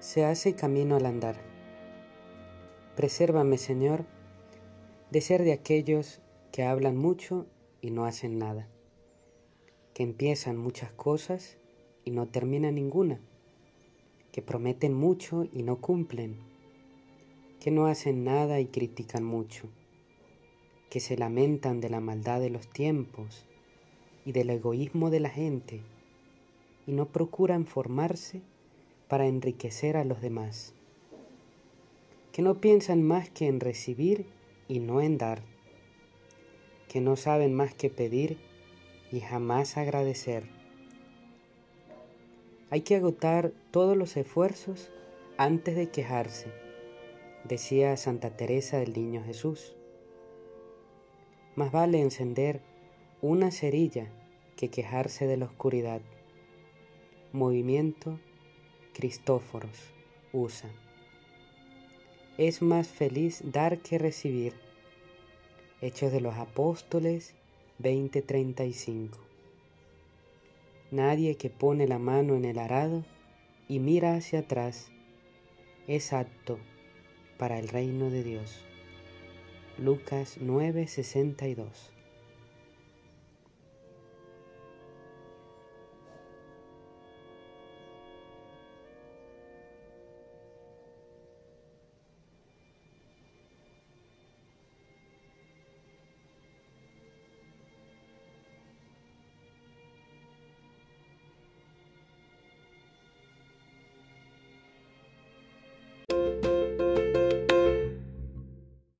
se hace camino al andar. Presérvame, Señor, de ser de aquellos que hablan mucho y no hacen nada, que empiezan muchas cosas y no terminan ninguna, que prometen mucho y no cumplen, que no hacen nada y critican mucho, que se lamentan de la maldad de los tiempos y del egoísmo de la gente y no procuran formarse para enriquecer a los demás, que no piensan más que en recibir y no en dar, que no saben más que pedir y jamás agradecer. Hay que agotar todos los esfuerzos antes de quejarse, decía Santa Teresa del Niño Jesús. Más vale encender una cerilla que quejarse de la oscuridad. Movimiento Cristóforos usa. Es más feliz dar que recibir. Hechos de los Apóstoles 20:35. Nadie que pone la mano en el arado y mira hacia atrás es apto para el reino de Dios. Lucas 9:62